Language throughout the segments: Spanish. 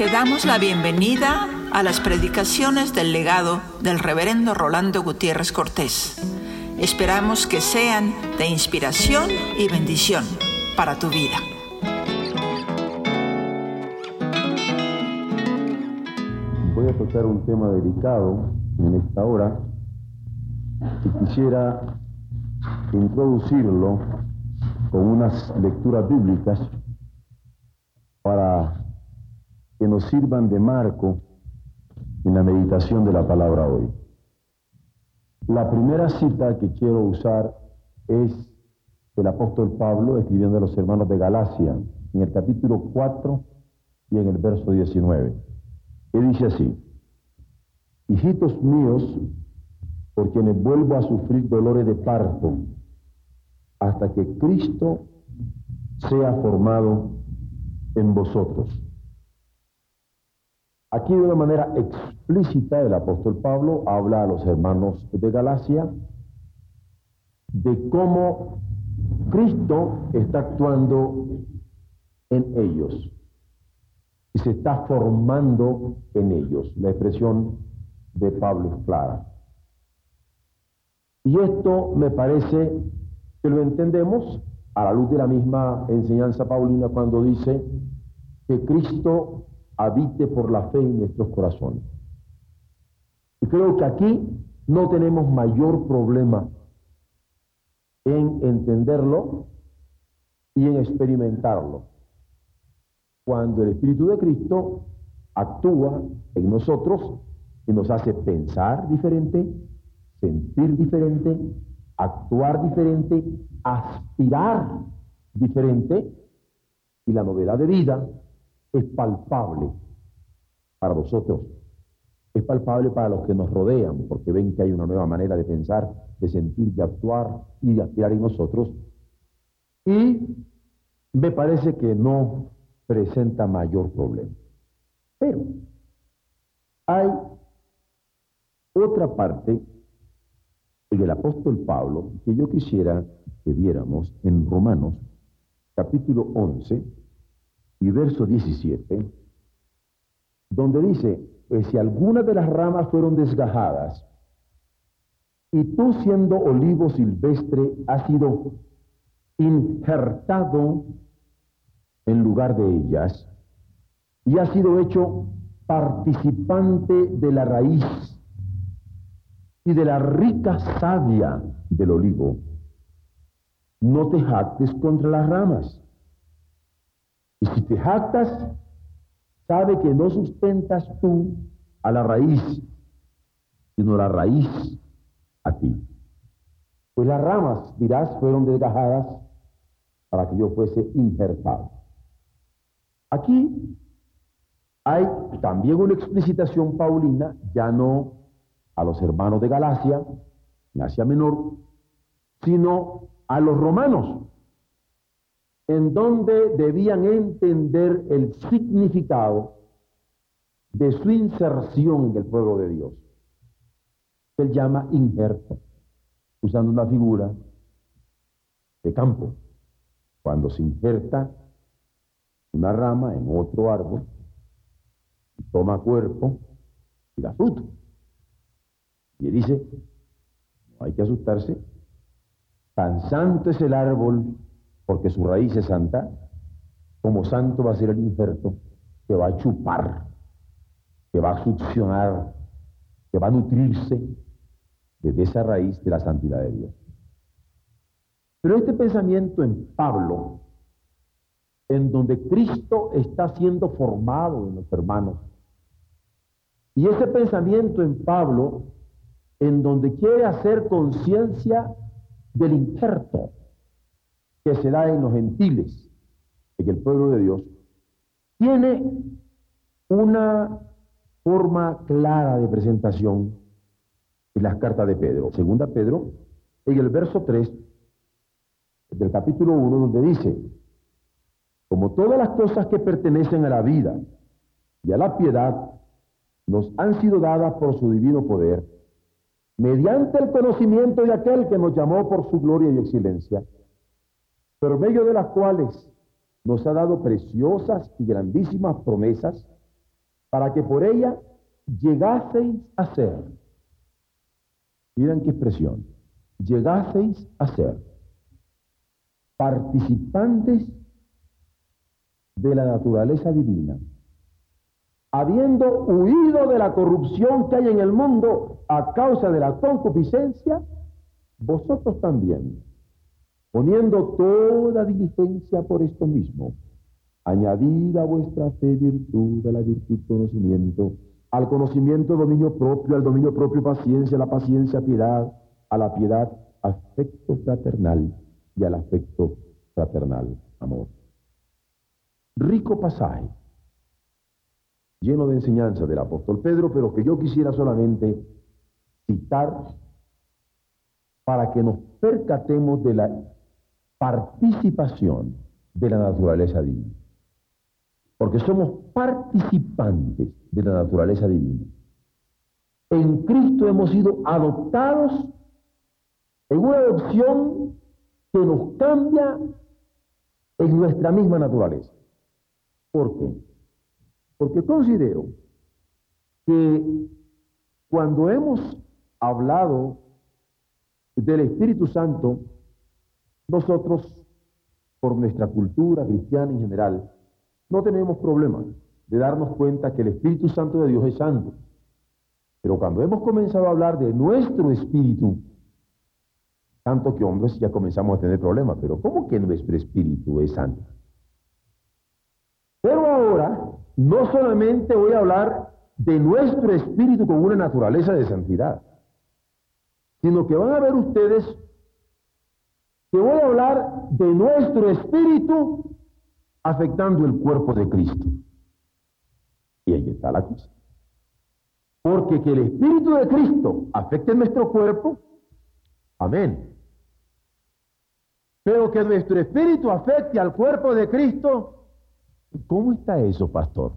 Te damos la bienvenida a las predicaciones del legado del reverendo Rolando Gutiérrez Cortés. Esperamos que sean de inspiración y bendición para tu vida. Voy a tocar un tema delicado en esta hora y quisiera introducirlo con unas lecturas bíblicas para que nos sirvan de marco en la meditación de la palabra hoy. La primera cita que quiero usar es del apóstol Pablo escribiendo a los hermanos de Galacia, en el capítulo 4 y en el verso 19. Y dice así, hijitos míos, por quienes vuelvo a sufrir dolores de parto, hasta que Cristo sea formado en vosotros. Aquí de una manera explícita el apóstol Pablo habla a los hermanos de Galacia de cómo Cristo está actuando en ellos y se está formando en ellos. La expresión de Pablo es clara. Y esto me parece que lo entendemos a la luz de la misma enseñanza paulina cuando dice que Cristo habite por la fe en nuestros corazones. Y creo que aquí no tenemos mayor problema en entenderlo y en experimentarlo. Cuando el Espíritu de Cristo actúa en nosotros y nos hace pensar diferente, sentir diferente, actuar diferente, aspirar diferente, y la novedad de vida es palpable para vosotros, es palpable para los que nos rodean, porque ven que hay una nueva manera de pensar, de sentir, de actuar y de aspirar en nosotros. Y me parece que no presenta mayor problema. Pero hay otra parte del apóstol Pablo que yo quisiera que viéramos en Romanos capítulo 11 y verso 17, donde dice, pues si algunas de las ramas fueron desgajadas, y tú siendo olivo silvestre has sido injertado en lugar de ellas, y has sido hecho participante de la raíz y de la rica savia del olivo, no te jactes contra las ramas. Y si te jactas, sabe que no sustentas tú a la raíz, sino la raíz a ti. Pues las ramas, dirás, fueron desgajadas para que yo fuese injertado. Aquí hay también una explicitación paulina, ya no a los hermanos de Galacia, en Asia Menor, sino a los romanos, en donde debían entender el significado de su inserción en el pueblo de Dios. Él llama injerto, usando una figura de campo. Cuando se injerta una rama en otro árbol, toma cuerpo y da fruto. Y él dice, no hay que asustarse, tan santo es el árbol porque su raíz es santa, como santo va a ser el injerto que va a chupar, que va a succionar, que va a nutrirse desde esa raíz de la santidad de Dios. Pero este pensamiento en Pablo, en donde Cristo está siendo formado en los hermanos, y ese pensamiento en Pablo en donde quiere hacer conciencia del injerto que se da en los gentiles, en el pueblo de Dios, tiene una forma clara de presentación en las cartas de Pedro. Segunda Pedro, en el verso 3 del capítulo 1, donde dice, como todas las cosas que pertenecen a la vida y a la piedad nos han sido dadas por su divino poder, mediante el conocimiento de aquel que nos llamó por su gloria y excelencia, por medio de las cuales nos ha dado preciosas y grandísimas promesas, para que por ella llegaseis a ser, miren qué expresión, llegaseis a ser participantes de la naturaleza divina, habiendo huido de la corrupción que hay en el mundo a causa de la concupiscencia, vosotros también, poniendo toda diligencia por esto mismo, añadid a vuestra fe virtud, a la virtud conocimiento, al conocimiento dominio propio, al dominio propio paciencia, a la paciencia piedad, a la piedad afecto fraternal y al afecto fraternal amor. Rico pasaje, lleno de enseñanza del apóstol Pedro, pero que yo quisiera solamente citar para que nos percatemos de la participación de la naturaleza divina. Porque somos participantes de la naturaleza divina. En Cristo hemos sido adoptados en una adopción que nos cambia en nuestra misma naturaleza. ¿Por qué? Porque considero que cuando hemos hablado del Espíritu Santo, nosotros, por nuestra cultura cristiana en general, no tenemos problema de darnos cuenta que el Espíritu Santo de Dios es santo. Pero cuando hemos comenzado a hablar de nuestro espíritu, tanto que hombres ya comenzamos a tener problemas, pero ¿cómo que nuestro espíritu es santo? Pero ahora no solamente voy a hablar de nuestro espíritu con una naturaleza de santidad, sino que van a ver ustedes que voy a hablar de nuestro espíritu afectando el cuerpo de Cristo. Y ahí está la cosa. Porque que el espíritu de Cristo afecte nuestro cuerpo, amén. Pero que nuestro espíritu afecte al cuerpo de Cristo, ¿Cómo está eso, pastor?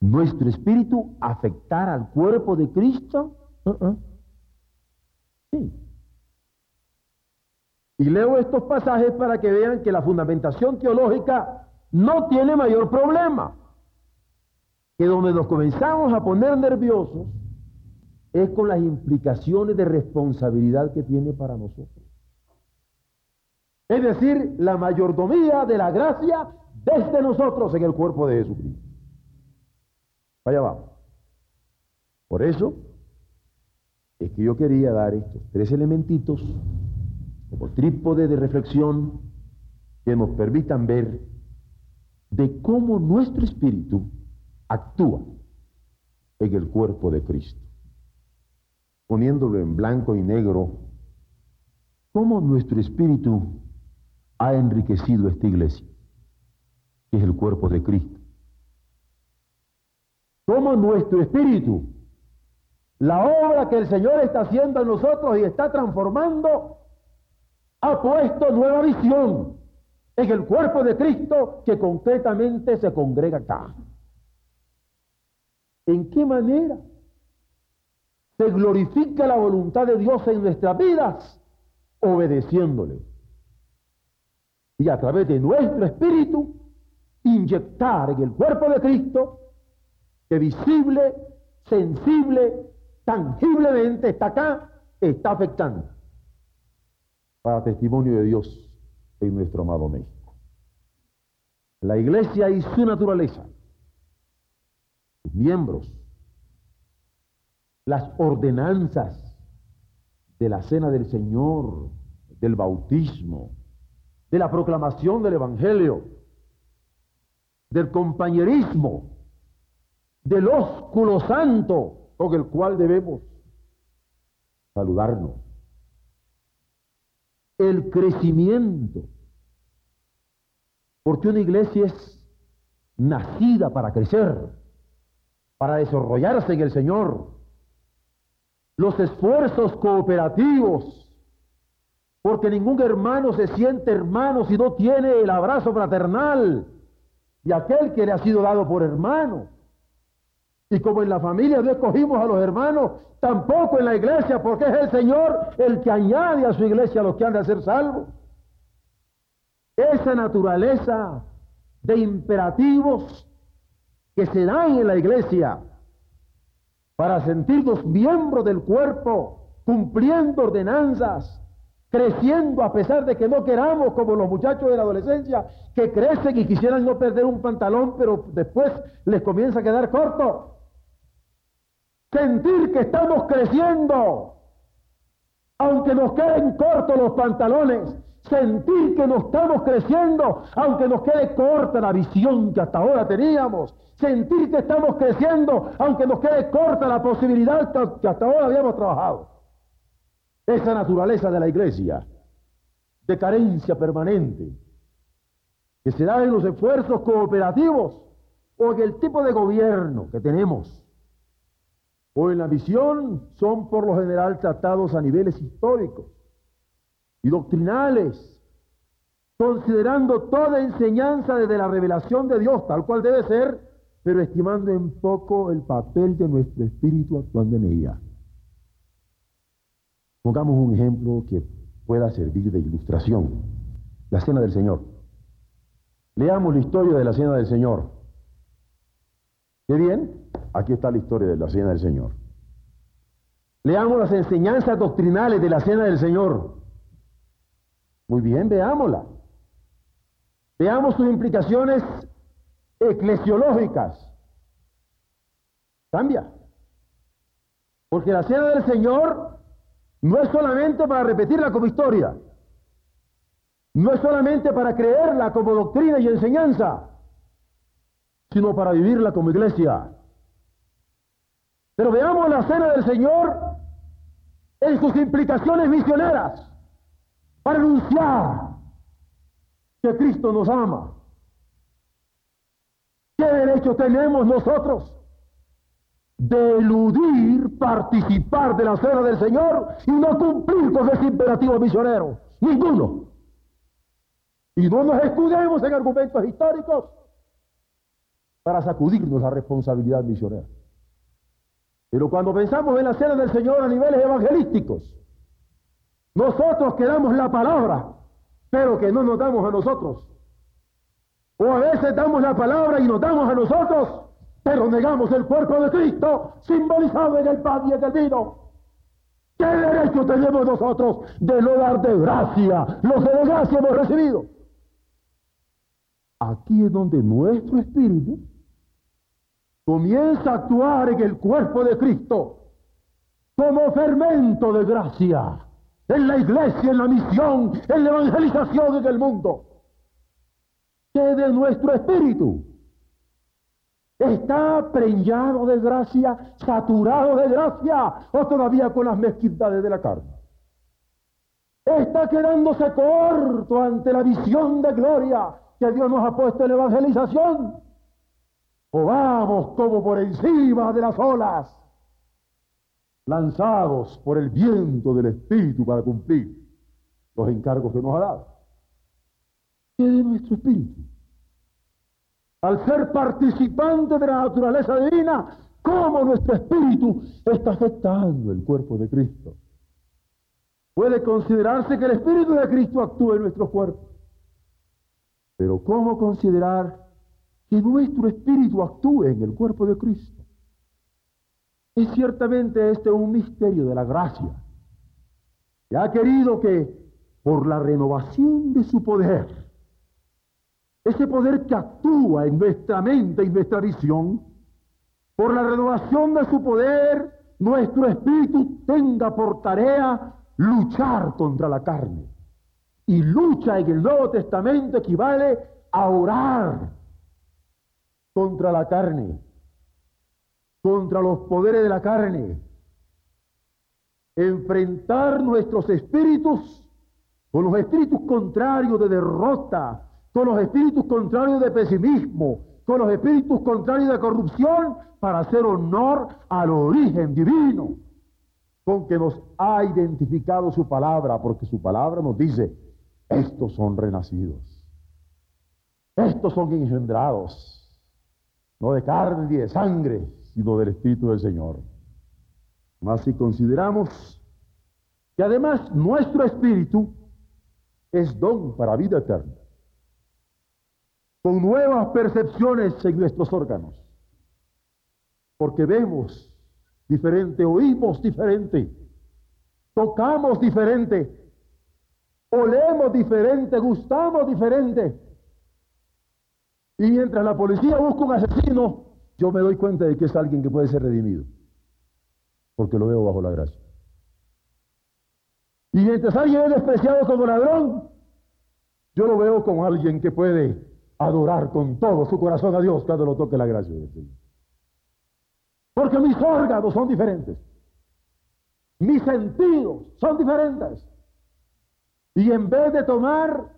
¿Nuestro espíritu afectar al cuerpo de Cristo? Uh-uh. Sí. Y leo estos pasajes para que vean que la fundamentación teológica no tiene mayor problema. Que donde nos comenzamos a poner nerviosos es con las implicaciones de responsabilidad que tiene para nosotros. Es decir, la mayordomía de la gracia desde nosotros en el cuerpo de Jesucristo. Vaya vamos. Por eso es que yo quería dar estos tres elementitos como trípode de reflexión que nos permitan ver de cómo nuestro espíritu actúa en el cuerpo de Cristo. Poniéndolo en blanco y negro, cómo nuestro espíritu ha enriquecido esta iglesia es el cuerpo de Cristo. Como nuestro espíritu, la obra que el Señor está haciendo en nosotros y está transformando, ha puesto nueva visión en el cuerpo de Cristo que concretamente se congrega acá. ¿En qué manera se glorifica la voluntad de Dios en nuestras vidas? Obedeciéndole. Y a través de nuestro espíritu inyectar en el cuerpo de Cristo que visible, sensible, tangiblemente está acá, está afectando para testimonio de Dios en nuestro amado México. La iglesia y su naturaleza, sus miembros, las ordenanzas de la cena del Señor, del bautismo, de la proclamación del Evangelio, del compañerismo, del ósculo santo con el cual debemos saludarnos. El crecimiento, porque una iglesia es nacida para crecer, para desarrollarse en el Señor. Los esfuerzos cooperativos, porque ningún hermano se siente hermano si no tiene el abrazo fraternal y aquel que le ha sido dado por hermano. Y como en la familia no escogimos a los hermanos, tampoco en la iglesia, porque es el Señor el que añade a su iglesia a los que han de ser salvos. Esa naturaleza de imperativos que se dan en la iglesia para sentirnos miembros del cuerpo, cumpliendo ordenanzas, creciendo a pesar de que no queramos, como los muchachos de la adolescencia, que crecen y quisieran no perder un pantalón, pero después les comienza a quedar corto. Sentir que estamos creciendo, aunque nos queden cortos los pantalones, sentir que nos estamos creciendo, aunque nos quede corta la visión que hasta ahora teníamos, sentir que estamos creciendo, aunque nos quede corta la posibilidad que hasta ahora habíamos trabajado. Esa naturaleza de la iglesia, de carencia permanente, que se da en los esfuerzos cooperativos o en el tipo de gobierno que tenemos, o en la visión, son por lo general tratados a niveles históricos y doctrinales, considerando toda enseñanza desde la revelación de Dios, tal cual debe ser, pero estimando en poco el papel de nuestro espíritu actuando en ella. Pongamos un ejemplo que pueda servir de ilustración. La cena del Señor. Leamos la historia de la cena del Señor. ¿Qué bien? Aquí está la historia de la cena del Señor. Leamos las enseñanzas doctrinales de la cena del Señor. Muy bien, veámosla. Veamos sus implicaciones eclesiológicas. Cambia. Porque la cena del Señor no es solamente para repetirla como historia. No es solamente para creerla como doctrina y enseñanza, sino para vivirla como iglesia. Pero veamos la cena del Señor en sus implicaciones misioneras, para anunciar que Cristo nos ama. ¿Qué derecho tenemos nosotros de eludir participar de la cena del Señor y no cumplir con ese imperativo misionero. Ninguno. Y no nos escudemos en argumentos históricos para sacudirnos la responsabilidad misionera. Pero cuando pensamos en la cena del Señor a niveles evangelísticos, nosotros que damos la palabra, pero que no nos damos a nosotros. O a veces damos la palabra y nos damos a nosotros pero negamos el cuerpo de Cristo simbolizado en el pan y el vino. ¿Qué derecho tenemos nosotros de no dar de gracia lo que de gracia hemos recibido? Aquí es donde nuestro espíritu comienza a actuar en el cuerpo de Cristo como fermento de gracia en la iglesia, en la misión, en la evangelización en el mundo. Que de nuestro espíritu está preñado de gracia, saturado de gracia, o todavía con las mezquindades de la carne. Está quedándose corto ante la visión de gloria que Dios nos ha puesto en la evangelización. O vamos como por encima de las olas, lanzados por el viento del Espíritu para cumplir los encargos que nos ha dado. ¿Qué de nuestro espíritu? al ser participante de la naturaleza divina, cómo nuestro espíritu está afectando el cuerpo de Cristo. Puede considerarse que el espíritu de Cristo actúa en nuestro cuerpo. Pero ¿cómo considerar que nuestro espíritu actúe en el cuerpo de Cristo? Es ciertamente este un misterio de la gracia. Que ha querido que por la renovación de su poder, ese poder que actúa en nuestra mente y nuestra visión, por la renovación de su poder, nuestro espíritu tenga por tarea luchar contra la carne. Y lucha en el Nuevo Testamento equivale a orar contra la carne, contra los poderes de la carne, enfrentar nuestros espíritus con los espíritus contrarios de derrota, con los espíritus contrarios de pesimismo, con los espíritus contrarios de corrupción, para hacer honor al origen divino con que nos ha identificado su palabra, porque su palabra nos dice, estos son renacidos, estos son engendrados, no de carne ni de sangre, sino del Espíritu del Señor. Mas si consideramos que además nuestro espíritu es don para vida eterna, con nuevas percepciones en nuestros órganos. porque vemos diferente, oímos diferente, tocamos diferente, olemos diferente, gustamos diferente. Y mientras la policía busca un asesino, yo me doy cuenta de que es alguien que puede ser redimido, porque lo veo bajo la gracia. Y mientras alguien es despreciado como ladrón, yo lo veo como alguien que puede adorar con todo su corazón a Dios cuando lo toque la gracia del Señor. Porque mis órganos son diferentes. Mis sentidos son diferentes. Y en vez de tomar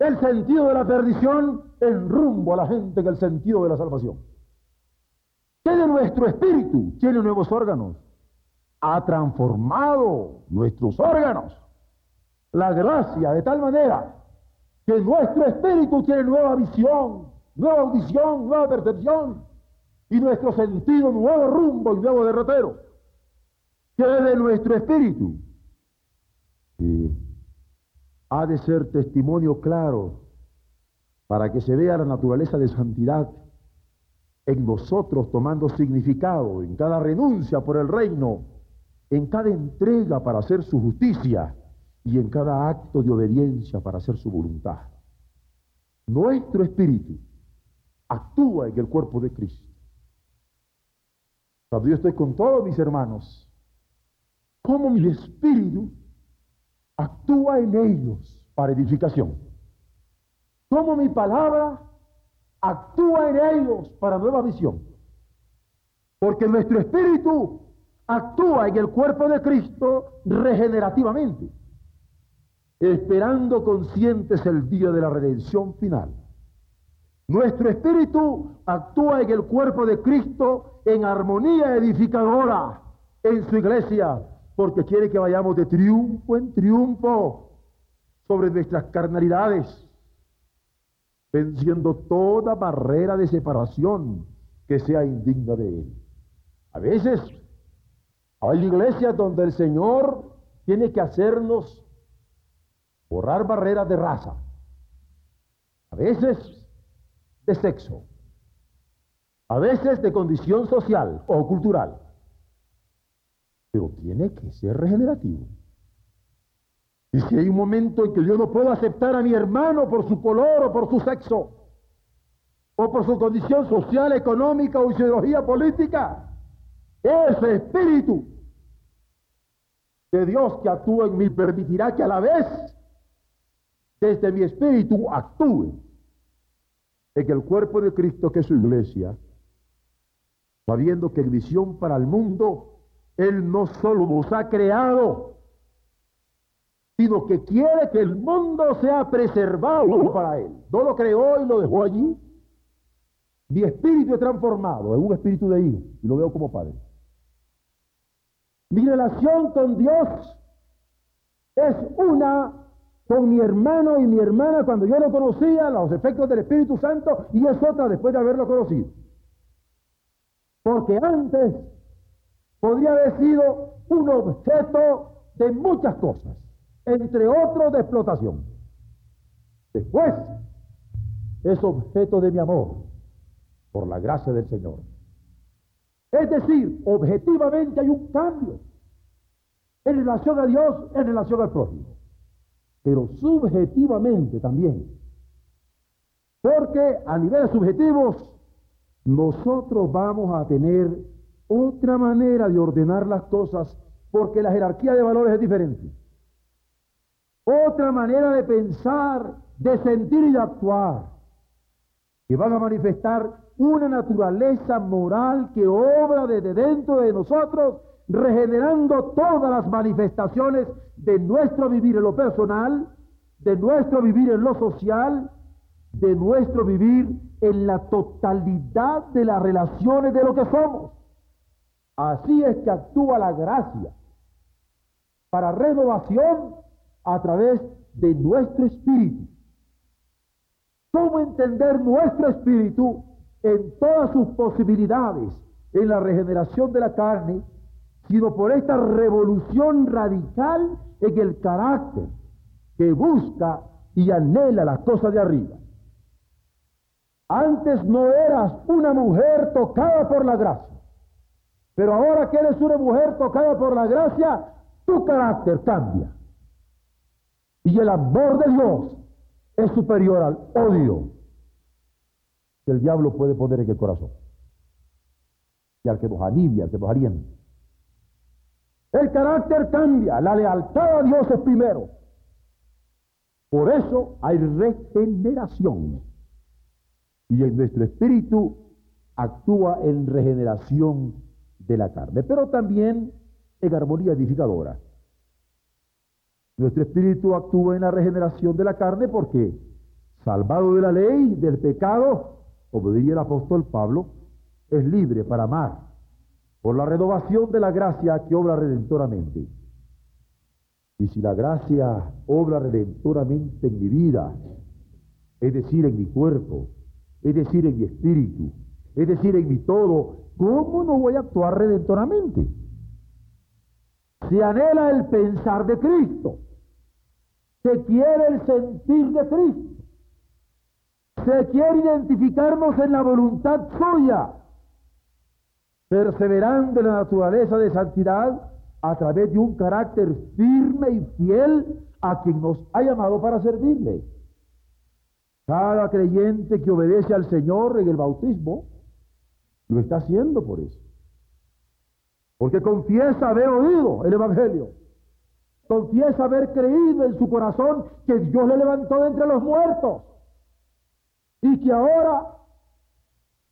el sentido de la perdición, en rumbo a la gente que el sentido de la salvación. Tiene nuestro espíritu, tiene nuevos órganos. Ha transformado nuestros órganos. La gracia de tal manera que nuestro espíritu tiene nueva visión, nueva audición, nueva percepción y nuestro sentido nuevo rumbo y nuevo derrotero. Que de nuestro espíritu. Y ha de ser testimonio claro para que se vea la naturaleza de santidad en nosotros tomando significado, en cada renuncia por el reino, en cada entrega para hacer su justicia y en cada acto de obediencia para hacer su voluntad. Nuestro espíritu actúa en el cuerpo de Cristo. Cuando yo estoy con todos mis hermanos, como mi espíritu actúa en ellos para edificación. Como mi palabra actúa en ellos para nueva visión. Porque nuestro espíritu actúa en el cuerpo de Cristo regenerativamente, esperando conscientes el día de la redención final. Nuestro espíritu actúa en el cuerpo de Cristo en armonía edificadora en su iglesia, porque quiere que vayamos de triunfo en triunfo sobre nuestras carnalidades, venciendo toda barrera de separación que sea indigna de Él. A veces hay iglesias donde el Señor tiene que hacernos borrar barreras de raza, a veces de sexo, a veces de condición social o cultural pero tiene que ser regenerativo. Y si hay un momento en que yo no puedo aceptar a mi hermano por su color o por su sexo, o por su condición social, económica o ideología política, ese espíritu de Dios que actúa en mí permitirá que a la vez desde mi espíritu actúe en el cuerpo de Cristo que es su iglesia, sabiendo que en visión para el mundo él no solo nos ha creado, sino que quiere que el mundo sea preservado para Él. No lo creó y lo dejó allí. Mi espíritu es transformado en un espíritu de hijo y lo veo como padre. Mi relación con Dios es una con mi hermano y mi hermana cuando yo lo conocía, los efectos del Espíritu Santo, y es otra después de haberlo conocido. Porque antes podría haber sido un objeto de muchas cosas, entre otros de explotación. Después es objeto de mi amor por la gracia del Señor. Es decir, objetivamente hay un cambio en relación a Dios, en relación al prójimo, pero subjetivamente también. Porque a niveles subjetivos nosotros vamos a tener otra manera de ordenar las cosas porque la jerarquía de valores es diferente. Otra manera de pensar, de sentir y de actuar, que van a manifestar una naturaleza moral que obra desde dentro de nosotros, regenerando todas las manifestaciones de nuestro vivir en lo personal, de nuestro vivir en lo social, de nuestro vivir en la totalidad de las relaciones de lo que somos. Así es que actúa la gracia para renovación a través de nuestro espíritu. ¿Cómo entender nuestro espíritu en todas sus posibilidades en la regeneración de la carne, sino por esta revolución radical en el carácter que busca y anhela las cosas de arriba? Antes no eras una mujer tocada por la gracia Pero ahora que eres una mujer tocada por la gracia, tu carácter cambia. Y el amor de Dios es superior al odio que el diablo puede poner en el corazón. Y al que nos alivia, al que nos alienta. El carácter cambia, la lealtad a Dios es primero. Por eso hay regeneración. Y en nuestro espíritu actúa en regeneración de la carne, pero también en armonía edificadora. Nuestro espíritu actúa en la regeneración de la carne porque, salvado de la ley, del pecado, como diría el apóstol Pablo, es libre para amar por la renovación de la gracia que obra redentoramente. Y si la gracia obra redentoramente en mi vida, es decir, en mi cuerpo, es decir, en mi espíritu, es decir, en mi todo, ¿cómo no voy a actuar redentoramente? Se anhela el pensar de Cristo, se quiere el sentir de Cristo, se quiere identificarnos en la voluntad suya, perseverando en la naturaleza de santidad a través de un carácter firme y fiel a quien nos ha llamado para servirle. Cada creyente que obedece al Señor en el bautismo lo está haciendo por eso. Porque confiesa haber oído el Evangelio. Confiesa haber creído en su corazón que Dios le levantó de entre los muertos. Y que ahora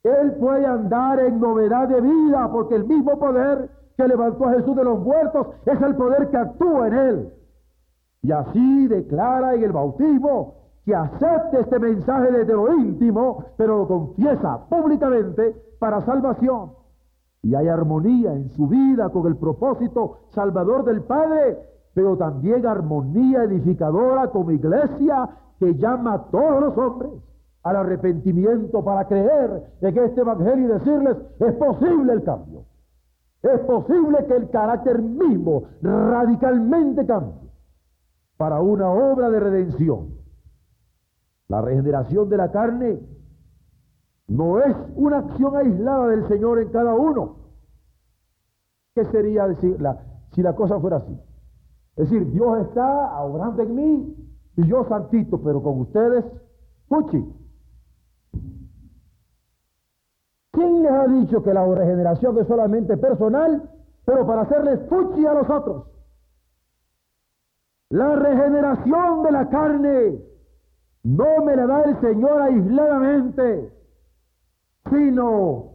Él puede andar en novedad de vida porque el mismo poder que levantó a Jesús de los muertos es el poder que actúa en Él. Y así declara en el bautismo que acepte este mensaje desde lo íntimo, pero lo confiesa públicamente para salvación. Y hay armonía en su vida con el propósito salvador del Padre, pero también armonía edificadora como iglesia que llama a todos los hombres al arrepentimiento para creer en este Evangelio y decirles, es posible el cambio. Es posible que el carácter mismo radicalmente cambie para una obra de redención la regeneración de la carne no es una acción aislada del Señor en cada uno. ¿Qué sería decirla si la cosa fuera así? Es decir, Dios está obrando en mí y yo santito, pero con ustedes, puchi. ¿Quién les ha dicho que la regeneración es solamente personal, pero para hacerles puchi a los otros? La regeneración de la carne no me la da el Señor aisladamente, sino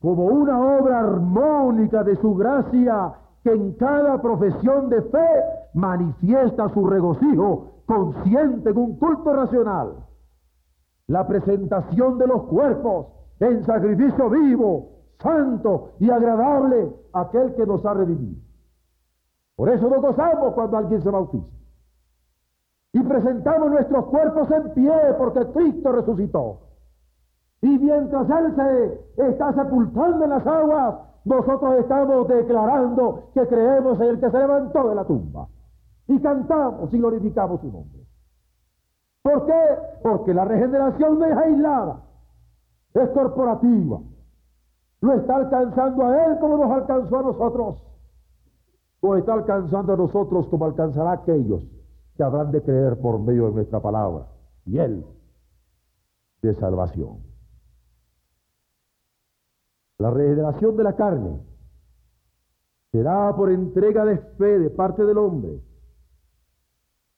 como una obra armónica de su gracia que en cada profesión de fe manifiesta su regocijo consciente en un culto racional. La presentación de los cuerpos en sacrificio vivo, santo y agradable a aquel que nos ha redimido. Por eso nos gozamos cuando alguien se bautiza y presentamos nuestros cuerpos en pie porque Cristo resucitó. Y mientras Él se está sepultando en las aguas, nosotros estamos declarando que creemos en el que se levantó de la tumba. Y cantamos y glorificamos su nombre. ¿Por qué? Porque la regeneración no es aislada, es corporativa. Lo está alcanzando a Él como nos alcanzó a nosotros. O está alcanzando a nosotros como alcanzará a aquellos que habrán de creer por medio de nuestra palabra y Él de salvación. La regeneración de la carne será por entrega de fe de parte del hombre,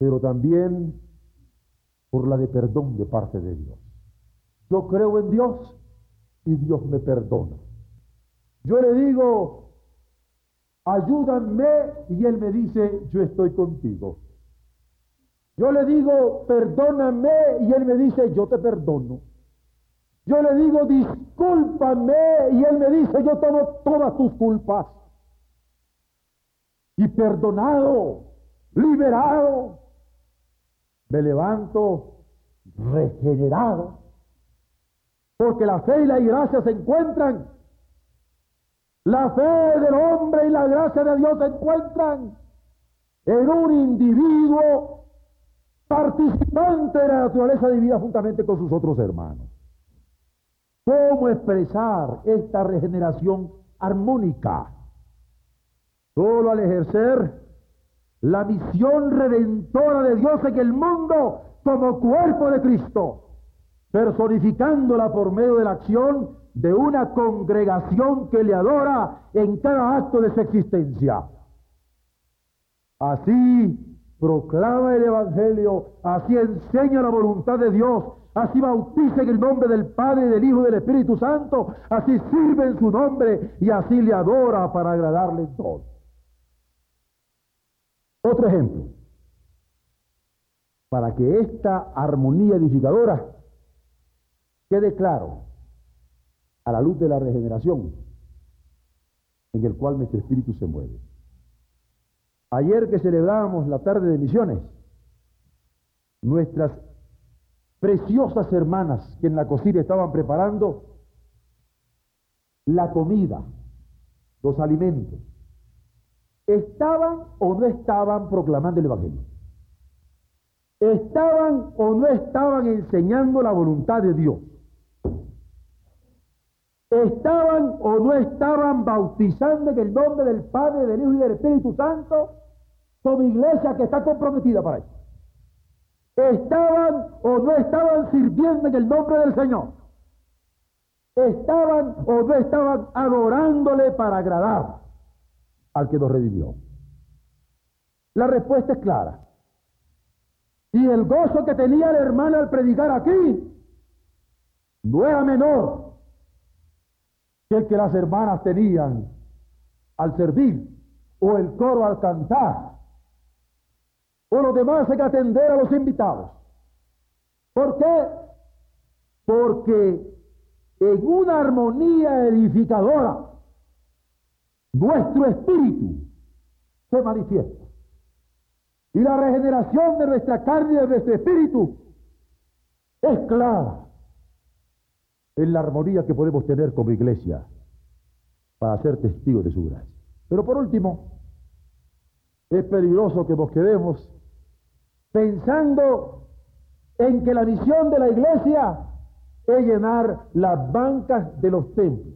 pero también por la de perdón de parte de Dios. Yo creo en Dios y Dios me perdona. Yo le digo, ayúdame y Él me dice, yo estoy contigo. Yo le digo, perdóname, y él me dice, yo te perdono. Yo le digo, discúlpame, y él me dice, yo tomo todas tus culpas. Y perdonado, liberado, me levanto regenerado. Porque la fe y la gracia se encuentran. La fe del hombre y la gracia de Dios se encuentran en un individuo participante de la naturaleza divina juntamente con sus otros hermanos. ¿Cómo expresar esta regeneración armónica. Solo al ejercer la misión redentora de Dios en el mundo como cuerpo de Cristo, personificándola por medio de la acción de una congregación que le adora en cada acto de su existencia. Así proclama el Evangelio, así enseña la voluntad de Dios, así bautiza en el nombre del Padre, del Hijo y del Espíritu Santo, así sirve en su nombre y así le adora para agradarle en todo. Otro ejemplo, para que esta armonía edificadora quede claro a la luz de la regeneración en el cual nuestro espíritu se mueve. Ayer que celebramos la tarde de misiones, nuestras preciosas hermanas que en la cocina estaban preparando la comida, los alimentos, ¿estaban o no estaban proclamando el Evangelio? ¿Estaban o no estaban enseñando la voluntad de Dios? ¿Estaban o no estaban bautizando en el nombre del Padre, del Hijo y del Espíritu Santo como iglesia que está comprometida para eso? ¿Estaban o no estaban sirviendo en el nombre del Señor? ¿Estaban o no estaban adorándole para agradar al que nos revivió? La respuesta es clara. Y el gozo que tenía el hermano al predicar aquí no era menor que el que las hermanas tenían al servir o el coro al cantar o los demás hay que atender a los invitados. ¿Por qué? Porque en una armonía edificadora nuestro espíritu se manifiesta. Y la regeneración de nuestra carne y de nuestro espíritu es clara en la armonía que podemos tener como iglesia para ser testigos de su gracia. Pero por último, es peligroso que nos quedemos pensando en que la misión de la iglesia es llenar las bancas de los templos.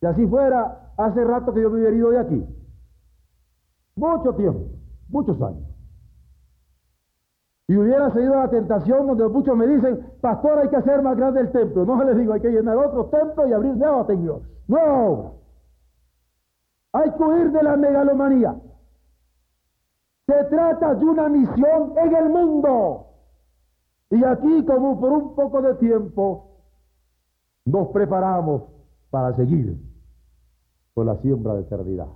Si así fuera, hace rato que yo me hubiera ido de aquí. Mucho tiempo, muchos años. Y hubiera seguido la tentación donde muchos me dicen, pastor, hay que hacer más grande el templo. No les digo, hay que llenar otros templos y abrir nuevos templos. No. Hay que huir de la megalomanía. Se trata de una misión en el mundo. Y aquí, como por un poco de tiempo, nos preparamos para seguir la siembra de eternidad.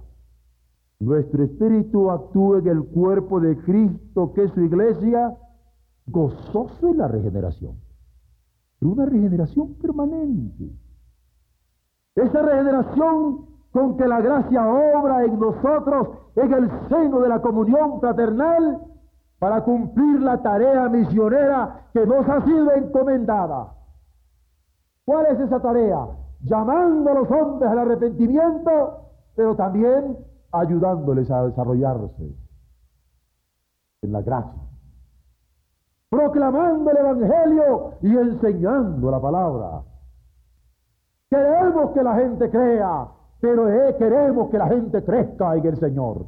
Nuestro espíritu actúa en el cuerpo de Cristo, que es su iglesia, gozoso en la regeneración. Una regeneración permanente. Esa regeneración con que la gracia obra en nosotros en el seno de la comunión fraternal para cumplir la tarea misionera que nos ha sido encomendada. ¿Cuál es esa tarea? Llamando a los hombres al arrepentimiento, pero también ayudándoles a desarrollarse en la gracia. Proclamando el Evangelio y enseñando la palabra. Queremos que la gente crea, pero eh, queremos que la gente crezca en el Señor.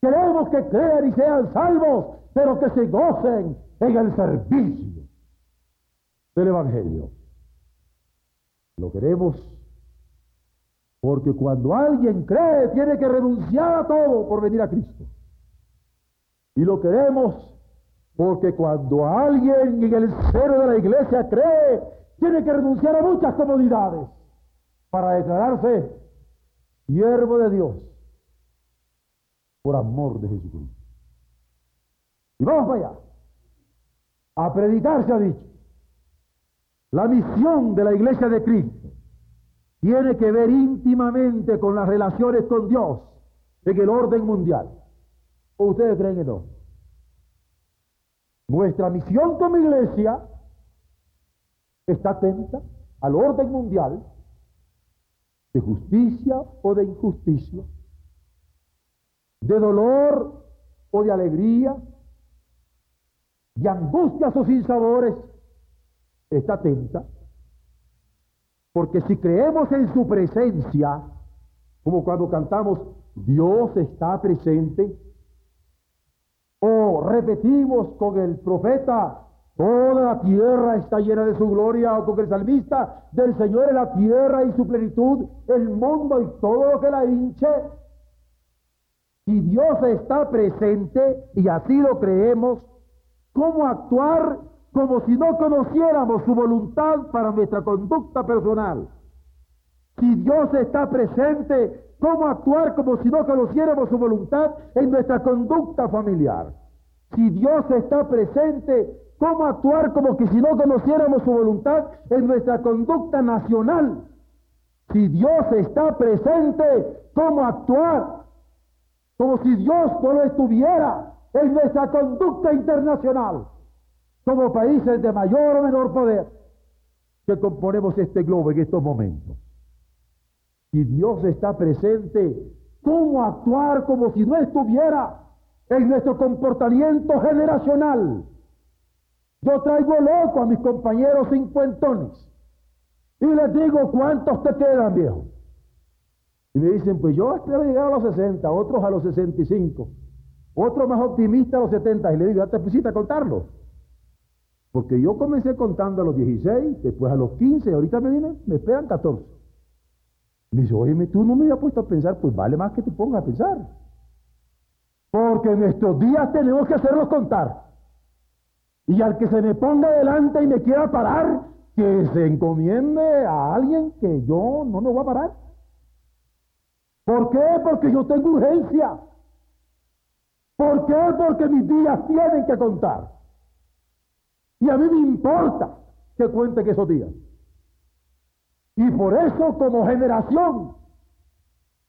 Queremos que crean y sean salvos, pero que se gocen en el servicio del Evangelio. Lo queremos porque cuando alguien cree tiene que renunciar a todo por venir a Cristo. Y lo queremos porque cuando alguien en el seno de la iglesia cree, tiene que renunciar a muchas comodidades para declararse siervo de Dios por amor de Jesucristo. Y vamos para allá. A predicar se ha dicho. La misión de la iglesia de Cristo tiene que ver íntimamente con las relaciones con Dios en el orden mundial. ¿O ustedes creen que no? Nuestra misión como iglesia está atenta al orden mundial de justicia o de injusticia, de dolor o de alegría, de angustias o sinsabores, está atenta Porque si creemos en su presencia, como cuando cantamos Dios está presente, o repetimos con el profeta, toda la tierra está llena de su gloria, o con el salmista, del Señor es la tierra y su plenitud, el mundo y todo lo que la hinche. Si Dios está presente, y así lo creemos, ¿cómo actuar como si no conociéramos su voluntad para nuestra conducta personal? Si Dios está presente, ¿Cómo actuar como si no conociéramos su voluntad en nuestra conducta familiar? Si Dios está presente, ¿cómo actuar como que si no conociéramos su voluntad en nuestra conducta nacional? Si Dios está presente, ¿cómo actuar como si Dios no lo estuviera en nuestra conducta internacional? Como países de mayor o menor poder que componemos este globo en estos momentos. Si Dios está presente, ¿cómo actuar como si no estuviera en nuestro comportamiento generacional? Yo traigo loco a mis compañeros cincuentones y les digo, ¿cuántos te quedan, viejo? Y me dicen, pues yo espero llegar a los 60, otros a los 65, otros más optimistas a los 70. Y le digo, ya te pusiste a contarlo. Porque yo comencé contando a los 16, después a los 15, ahorita me vienen, me esperan 14. Me dice, oye, tú no me habías puesto a pensar, pues vale más que te pongas a pensar. Porque en estos días tenemos que hacerlos contar. Y al que se me ponga delante y me quiera parar, que se encomiende a alguien que yo no me voy a parar. ¿Por qué? Porque yo tengo urgencia. ¿Por qué? Porque mis días tienen que contar. Y a mí me importa que cuente que esos días. Y por eso como generación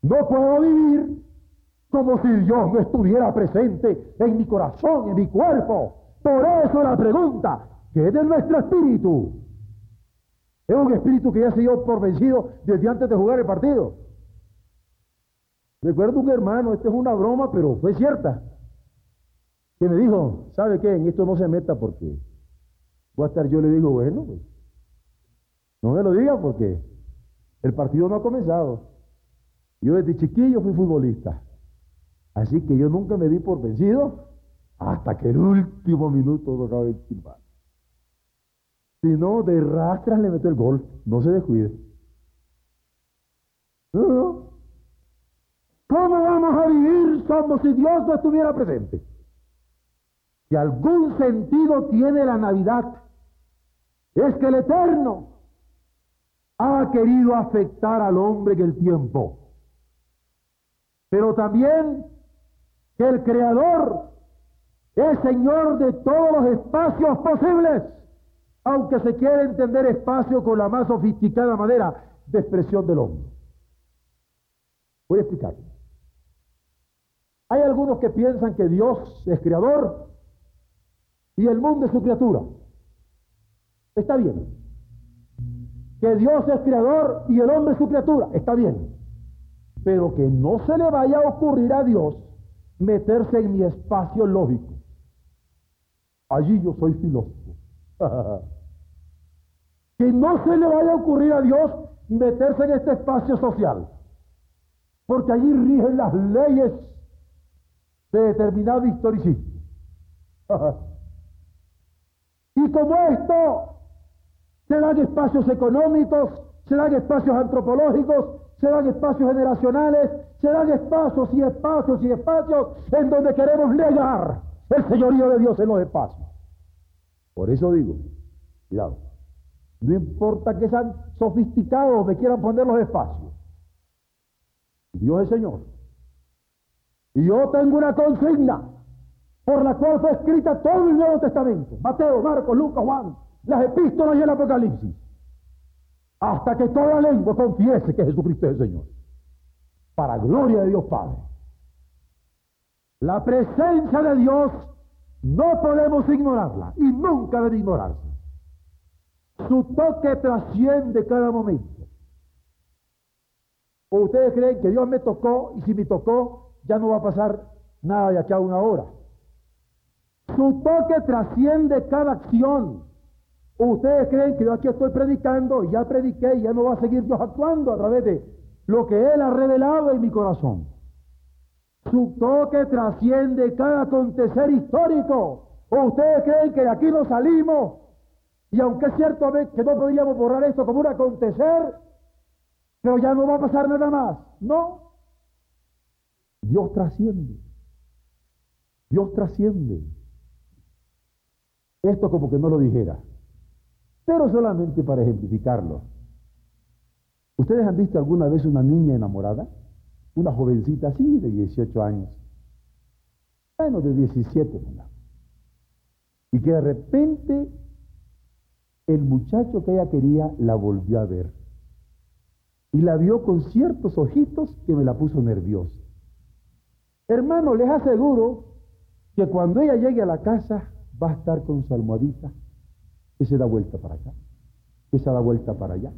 no puedo vivir como si Dios no estuviera presente en mi corazón, en mi cuerpo. Por eso la pregunta, ¿qué es de nuestro espíritu? Es un espíritu que ya se dio por vencido desde antes de jugar el partido. Recuerdo un hermano, esta es una broma, pero fue cierta, que me dijo, ¿sabe qué? En esto no se meta porque voy a estar, yo le digo, bueno, pues no me lo diga porque el partido no ha comenzado. Yo desde chiquillo fui futbolista. Así que yo nunca me di por vencido hasta que el último minuto tocaba el silbar. Si no, de rastras le meto el gol. No se descuide. ¿Cómo vamos a vivir como si Dios no estuviera presente? Si algún sentido tiene la Navidad, es que el Eterno ha querido afectar al hombre en el tiempo. Pero también que el Creador es Señor de todos los espacios posibles, aunque se quiere entender espacio con la más sofisticada manera de expresión del hombre. Voy a explicar. Hay algunos que piensan que Dios es creador y el mundo es su criatura. Está bien que Dios es creador y el hombre es su criatura, está bien. Pero que no se le vaya a ocurrir a Dios meterse en mi espacio lógico. Allí yo soy filósofo. que no se le vaya a ocurrir a Dios meterse en este espacio social. Porque allí rigen las leyes de determinado historicismo. y como esto se dan espacios económicos, se dan espacios antropológicos, se dan espacios generacionales, se dan espacios y espacios y espacios en donde queremos negar el señorío de Dios en los espacios. Por eso digo, cuidado, no importa que sean sofisticados me quieran poner los espacios. Dios es Señor. Y yo tengo una consigna por la cual fue escrita todo el Nuevo Testamento. Mateo, Marcos, Lucas, Juan, las epístolas y el Apocalipsis, hasta que toda lengua confiese que Jesucristo es el Señor, para gloria de Dios Padre. La presencia de Dios no podemos ignorarla y nunca debe ignorarse. Su toque trasciende cada momento. ¿O ustedes creen que Dios me tocó y si me tocó ya no va a pasar nada de aquí a una hora? Su toque trasciende cada acción ustedes creen que yo aquí estoy predicando, y ya prediqué y ya no va a seguir Dios actuando a través de lo que Él ha revelado en mi corazón. Su toque trasciende cada acontecer histórico. ¿O ustedes creen que de aquí no salimos? Y aunque es cierto que no podríamos borrar esto como un acontecer, pero ya no va a pasar nada más. No. Dios trasciende. Dios trasciende. Esto como que no lo dijera. Pero solamente para ejemplificarlo. ¿Ustedes han visto alguna vez una niña enamorada? Una jovencita así de 18 años. Bueno, de 17, Y que de repente el muchacho que ella quería la volvió a ver. Y la vio con ciertos ojitos que me la puso nerviosa. Hermano, les aseguro que cuando ella llegue a la casa va a estar con su almohadita que se da vuelta para acá, se da vuelta para allá.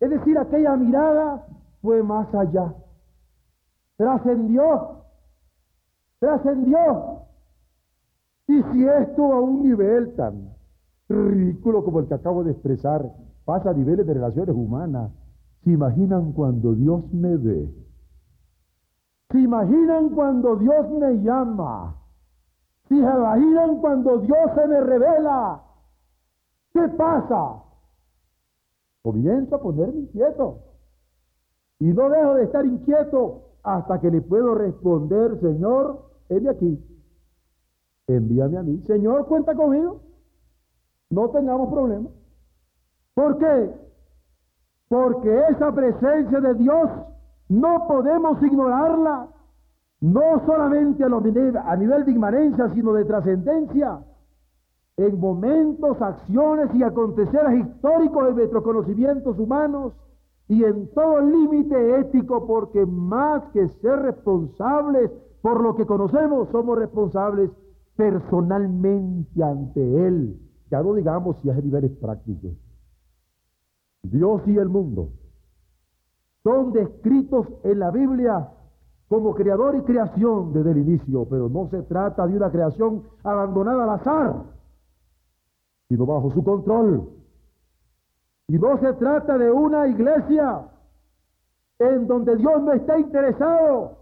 Es decir, aquella mirada fue más allá. Trascendió, trascendió. Y si esto a un nivel tan ridículo como el que acabo de expresar pasa a niveles de relaciones humanas, ¿se imaginan cuando Dios me ve? ¿Se imaginan cuando Dios me llama? ¿Se imaginan cuando Dios se me revela? ¿Qué pasa? Comienzo a ponerme inquieto. Y no dejo de estar inquieto hasta que le puedo responder, Señor, heme aquí. Envíame a mí. Señor, cuenta conmigo. No tengamos problemas. ¿Por qué? Porque esa presencia de Dios no podemos ignorarla, no solamente a, a nivel de inmanencia, sino de trascendencia en momentos, acciones y aconteceres históricos de nuestros conocimientos humanos y en todo límite ético, porque más que ser responsables por lo que conocemos, somos responsables personalmente ante Él. Ya no digamos si es a niveles prácticos. Dios y el mundo son descritos en la Biblia como creador y creación desde el inicio, pero no se trata de una creación abandonada al azar sino bajo su control. Y no se trata de una iglesia en donde Dios no está interesado,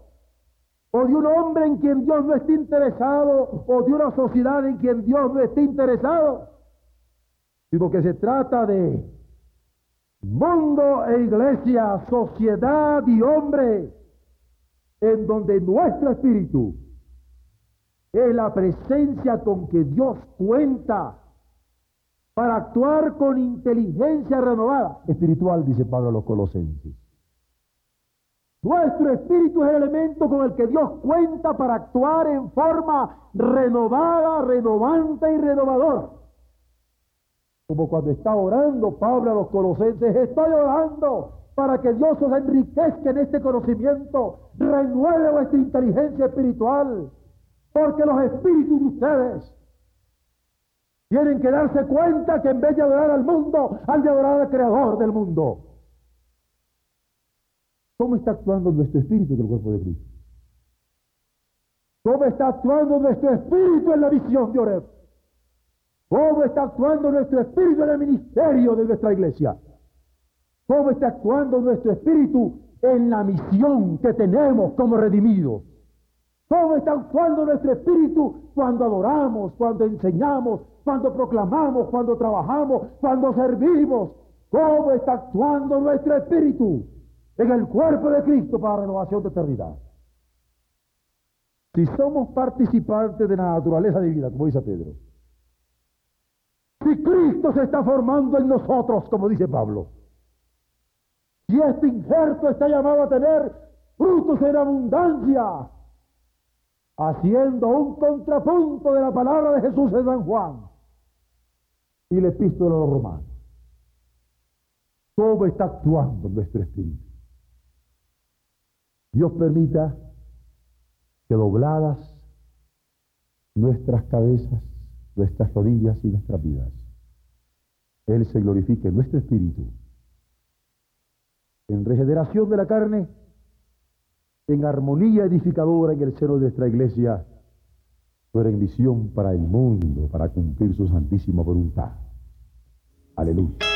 o de un hombre en quien Dios no está interesado, o de una sociedad en quien Dios no está interesado, sino que se trata de mundo e iglesia, sociedad y hombre, en donde nuestro espíritu es la presencia con que Dios cuenta para actuar con inteligencia renovada, espiritual, dice Pablo a los colosenses. Nuestro espíritu es el elemento con el que Dios cuenta para actuar en forma renovada, renovante y renovadora. Como cuando está orando Pablo a los colosenses, estoy orando para que Dios os enriquezca en este conocimiento, renueve vuestra inteligencia espiritual, porque los espíritus de ustedes tienen que darse cuenta que en vez de adorar al mundo, han de adorar al creador del mundo. ¿Cómo está actuando nuestro espíritu en el cuerpo de Cristo? ¿Cómo está actuando nuestro espíritu en la visión de Oreb? ¿Cómo está actuando nuestro espíritu en el ministerio de nuestra iglesia? ¿Cómo está actuando nuestro espíritu en la misión que tenemos como redimidos? ¿Cómo está actuando nuestro espíritu cuando adoramos, cuando enseñamos, cuando proclamamos, cuando trabajamos, cuando servimos. ¿Cómo está actuando nuestro espíritu en el cuerpo de Cristo para renovación de eternidad? Si somos participantes de la naturaleza divina, como dice Pedro, si Cristo se está formando en nosotros, como dice Pablo, si este injerto está llamado a tener frutos en abundancia, haciendo un contrapunto de la palabra de Jesús en San Juan, y la epístola a los romanos. ¿Cómo está actuando nuestro espíritu? Dios permita que dobladas nuestras cabezas, nuestras rodillas y nuestras vidas, Él se glorifique en nuestro espíritu, en regeneración de la carne, en armonía edificadora en el seno de nuestra iglesia, en visión para el mundo, para cumplir su santísima voluntad. Aleluya.